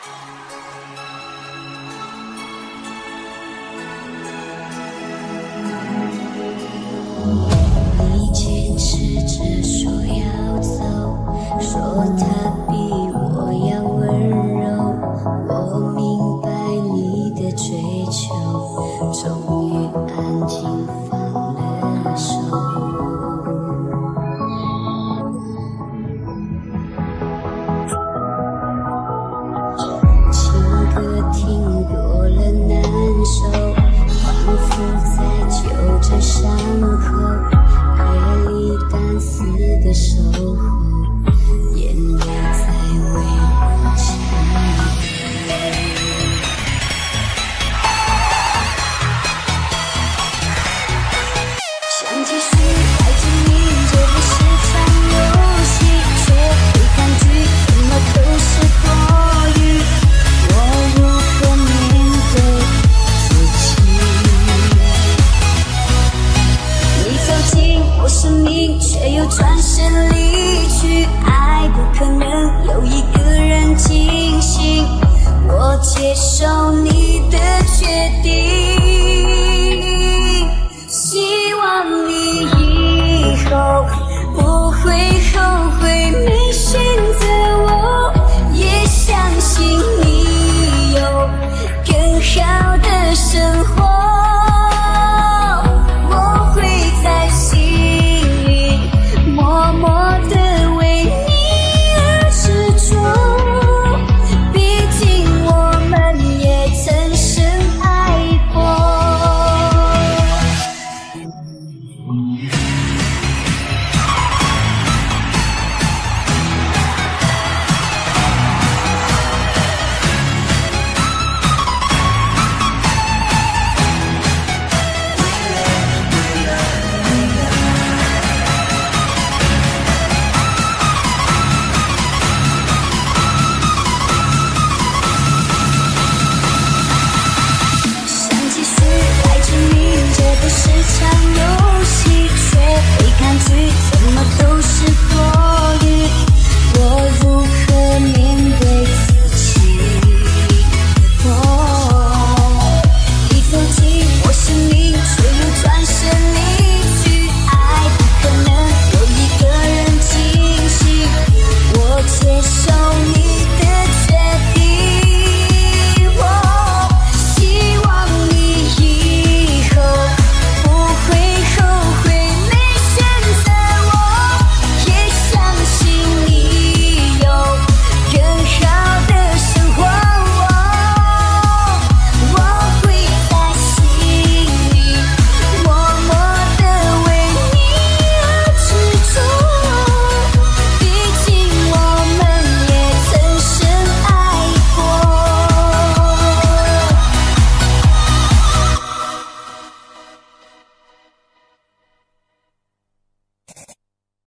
你坚持着说要走说他的守候眼泪在为我想继续生命，却又转身离去。爱不可能有一个人清醒，我接受 you.